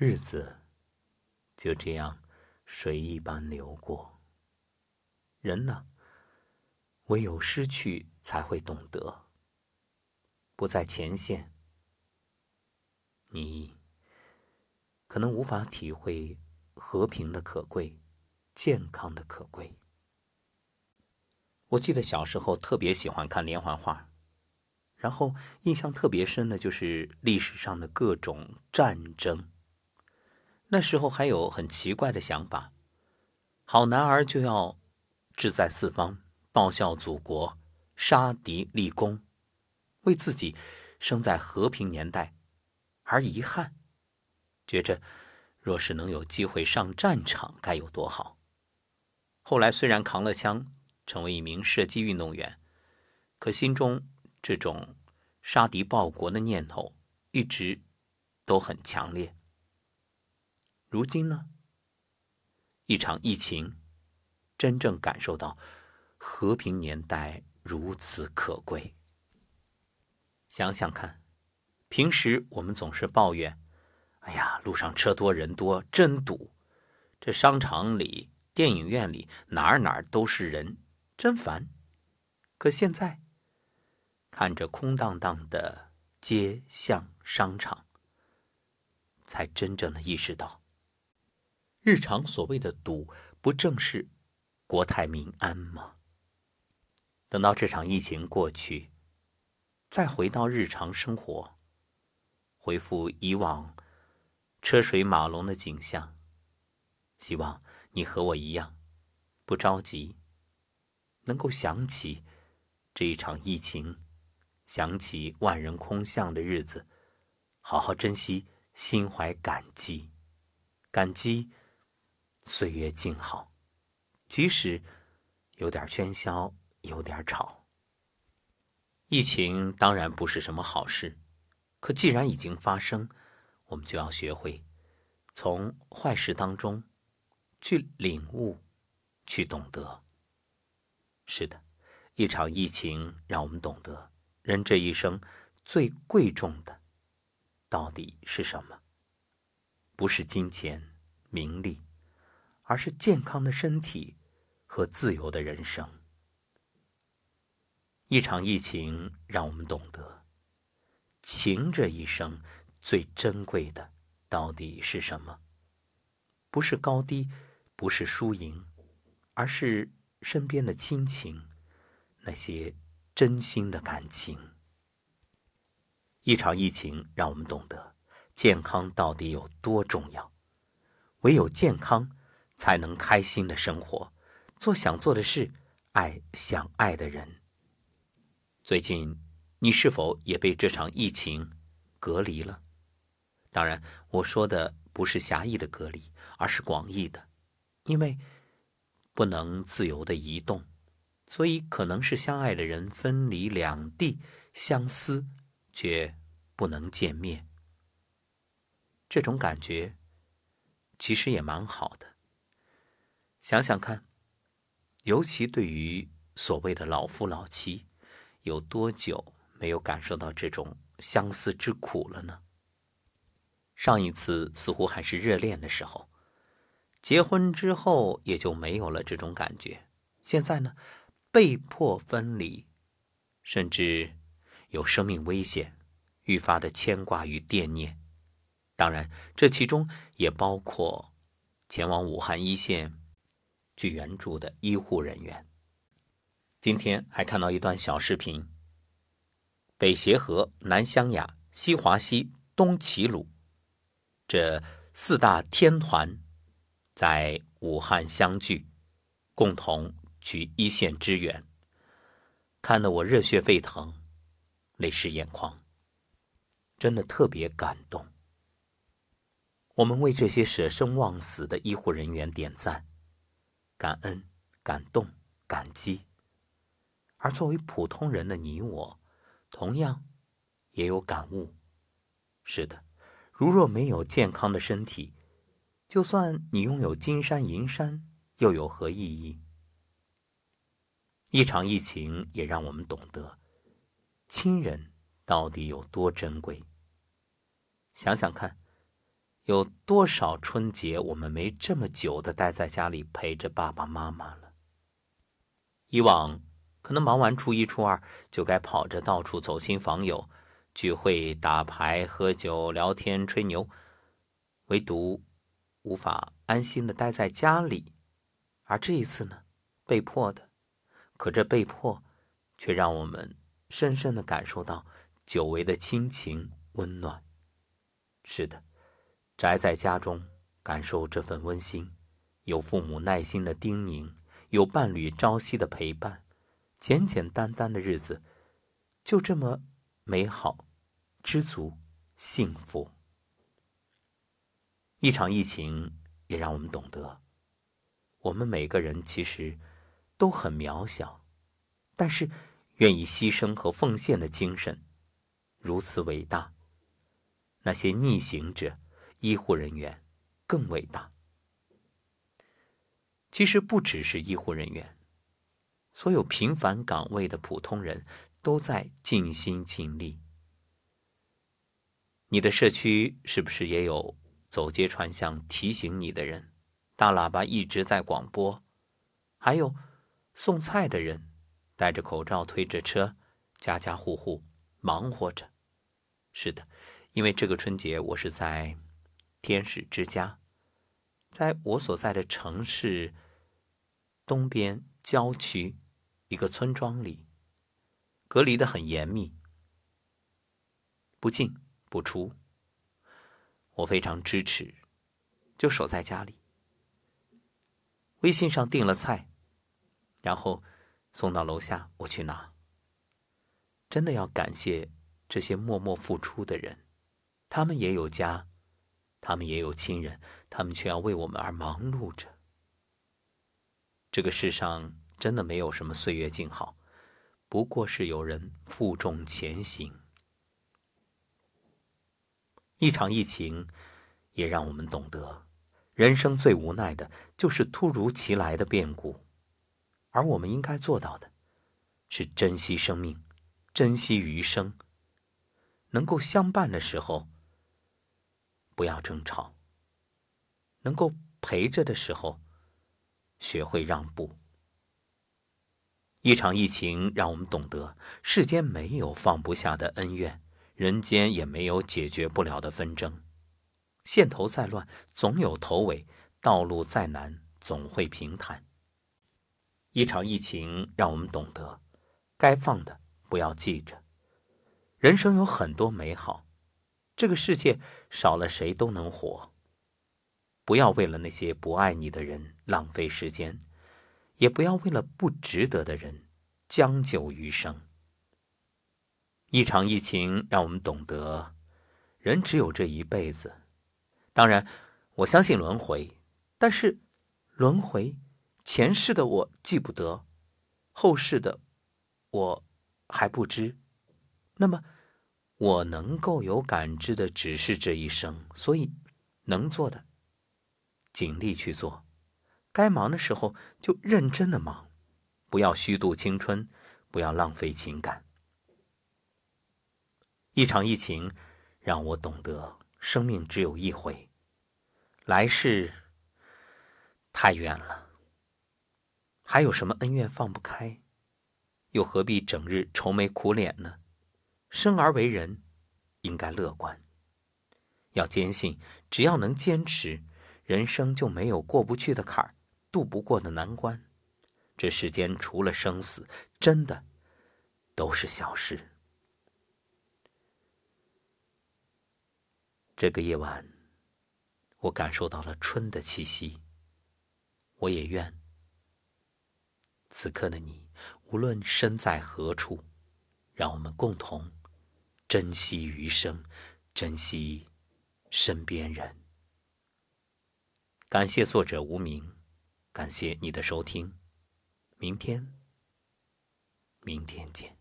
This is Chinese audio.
日子就这样水一般流过。人呢，唯有失去才会懂得。不在前线，你可能无法体会和平的可贵，健康的可贵。我记得小时候特别喜欢看连环画，然后印象特别深的就是历史上的各种战争。那时候还有很奇怪的想法：好男儿就要志在四方，报效祖国，杀敌立功，为自己生在和平年代而遗憾。觉着若是能有机会上战场，该有多好。后来虽然扛了枪，成为一名射击运动员，可心中这种杀敌报国的念头一直都很强烈。如今呢？一场疫情，真正感受到和平年代如此可贵。想想看，平时我们总是抱怨：“哎呀，路上车多人多，真堵；这商场里、电影院里，哪儿哪儿都是人，真烦。”可现在，看着空荡荡的街巷商场，才真正的意识到。日常所谓的堵，不正是国泰民安吗？等到这场疫情过去，再回到日常生活，恢复以往车水马龙的景象，希望你和我一样，不着急，能够想起这一场疫情，想起万人空巷的日子，好好珍惜，心怀感激，感激。岁月静好，即使有点喧嚣，有点吵。疫情当然不是什么好事，可既然已经发生，我们就要学会从坏事当中去领悟，去懂得。是的，一场疫情让我们懂得，人这一生最贵重的到底是什么？不是金钱、名利。而是健康的身体和自由的人生。一场疫情让我们懂得，情这一生最珍贵的到底是什么？不是高低，不是输赢，而是身边的亲情，那些真心的感情。一场疫情让我们懂得，健康到底有多重要。唯有健康。才能开心的生活，做想做的事，爱想爱的人。最近，你是否也被这场疫情隔离了？当然，我说的不是狭义的隔离，而是广义的，因为不能自由的移动，所以可能是相爱的人分离两地，相思却不能见面。这种感觉其实也蛮好的。想想看，尤其对于所谓的老夫老妻，有多久没有感受到这种相思之苦了呢？上一次似乎还是热恋的时候，结婚之后也就没有了这种感觉。现在呢，被迫分离，甚至有生命危险，愈发的牵挂与惦念。当然，这其中也包括前往武汉一线。去援助的医护人员。今天还看到一段小视频：北协和、南湘雅、西华西、东齐鲁这四大天团在武汉相聚，共同去一线支援，看得我热血沸腾，泪湿眼眶，真的特别感动。我们为这些舍生忘死的医护人员点赞。感恩、感动、感激，而作为普通人的你我，同样也有感悟。是的，如若没有健康的身体，就算你拥有金山银山，又有何意义？一场疫情也让我们懂得，亲人到底有多珍贵。想想看，有多少春节我们没这么久的待在家里陪着爸爸妈妈了？以往可能忙完初一、初二就该跑着到处走亲访友、聚会、打牌、喝酒、聊天、吹牛，唯独无法安心的待在家里。而这一次呢，被迫的，可这被迫却让我们深深的感受到久违的亲情温暖。是的。宅在家中，感受这份温馨，有父母耐心的叮咛，有伴侣朝夕的陪伴，简简单单的日子，就这么美好、知足、幸福。一场疫情也让我们懂得，我们每个人其实都很渺小，但是愿意牺牲和奉献的精神如此伟大。那些逆行者。医护人员更伟大。其实不只是医护人员，所有平凡岗位的普通人都在尽心尽力。你的社区是不是也有走街串巷提醒你的人？大喇叭一直在广播，还有送菜的人戴着口罩推着车，家家户户忙活着。是的，因为这个春节我是在。天使之家，在我所在的城市东边郊区一个村庄里，隔离的很严密，不进不出。我非常支持，就守在家里。微信上订了菜，然后送到楼下，我去拿。真的要感谢这些默默付出的人，他们也有家。他们也有亲人，他们却要为我们而忙碌着。这个世上真的没有什么岁月静好，不过是有人负重前行。一场疫情，也让我们懂得，人生最无奈的就是突如其来的变故，而我们应该做到的，是珍惜生命，珍惜余生，能够相伴的时候。不要争吵。能够陪着的时候，学会让步。一场疫情让我们懂得，世间没有放不下的恩怨，人间也没有解决不了的纷争。线头再乱，总有头尾；道路再难，总会平坦。一场疫情让我们懂得，该放的不要记着。人生有很多美好。这个世界少了谁都能活。不要为了那些不爱你的人浪费时间，也不要为了不值得的人将就余生。一场疫情让我们懂得，人只有这一辈子。当然，我相信轮回，但是轮回前世的我记不得，后世的我还不知。那么。我能够有感知的只是这一生，所以能做的尽力去做，该忙的时候就认真的忙，不要虚度青春，不要浪费情感。一场疫情让我懂得，生命只有一回，来世太远了，还有什么恩怨放不开，又何必整日愁眉苦脸呢？生而为人，应该乐观。要坚信，只要能坚持，人生就没有过不去的坎儿，渡不过的难关。这世间除了生死，真的都是小事。这个夜晚，我感受到了春的气息。我也愿此刻的你，无论身在何处，让我们共同。珍惜余生，珍惜身边人。感谢作者无名，感谢你的收听。明天，明天见。